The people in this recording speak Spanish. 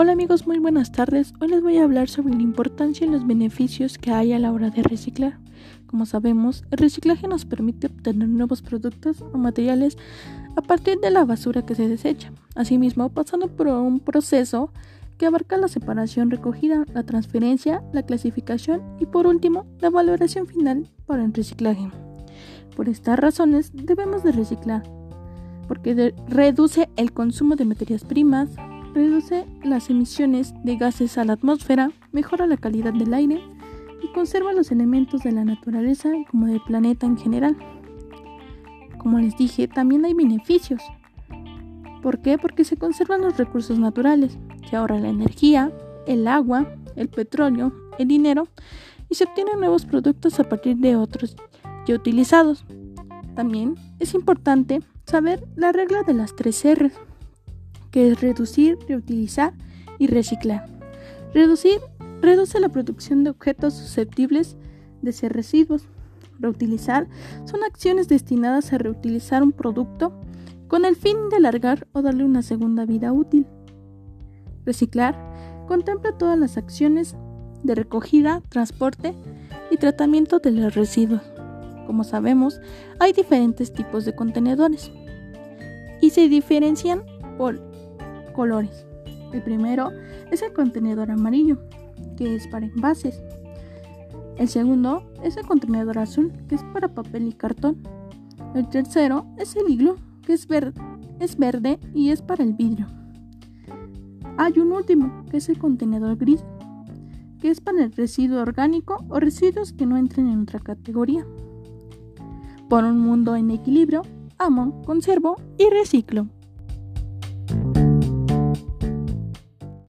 Hola amigos, muy buenas tardes. Hoy les voy a hablar sobre la importancia y los beneficios que hay a la hora de reciclar. Como sabemos, el reciclaje nos permite obtener nuevos productos o materiales a partir de la basura que se desecha. Asimismo, pasando por un proceso que abarca la separación recogida, la transferencia, la clasificación y por último, la valoración final para el reciclaje. Por estas razones debemos de reciclar, porque reduce el consumo de materias primas, reduce las emisiones de gases a la atmósfera, mejora la calidad del aire y conserva los elementos de la naturaleza como del planeta en general. Como les dije, también hay beneficios. ¿Por qué? Porque se conservan los recursos naturales, se ahorra la energía, el agua, el petróleo, el dinero y se obtienen nuevos productos a partir de otros ya utilizados. También es importante saber la regla de las tres R's que es reducir, reutilizar y reciclar. Reducir reduce la producción de objetos susceptibles de ser residuos. Reutilizar son acciones destinadas a reutilizar un producto con el fin de alargar o darle una segunda vida útil. Reciclar contempla todas las acciones de recogida, transporte y tratamiento de los residuos. Como sabemos, hay diferentes tipos de contenedores y se diferencian por colores. El primero es el contenedor amarillo, que es para envases. El segundo es el contenedor azul, que es para papel y cartón. El tercero es el hilo, que es, es verde y es para el vidrio. Hay un último, que es el contenedor gris, que es para el residuo orgánico o residuos que no entren en otra categoría. Por un mundo en equilibrio, amo, conservo y reciclo.